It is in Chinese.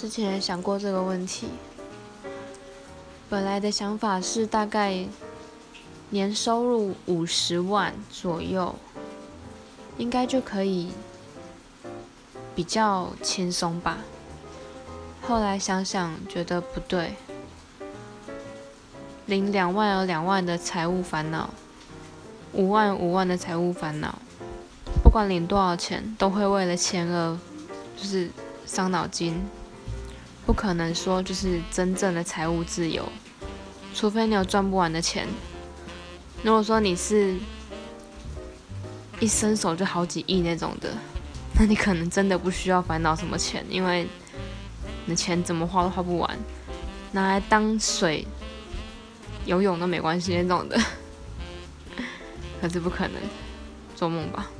之前想过这个问题。本来的想法是大概年收入五十万左右，应该就可以比较轻松吧。后来想想觉得不对，领两万有两万的财务烦恼，五万五万的财务烦恼，不管领多少钱，都会为了钱而就是伤脑筋。不可能说就是真正的财务自由，除非你有赚不完的钱。如果说你是一伸手就好几亿那种的，那你可能真的不需要烦恼什么钱，因为你的钱怎么花都花不完，拿来当水游泳都没关系那种的。可是不可能，做梦吧。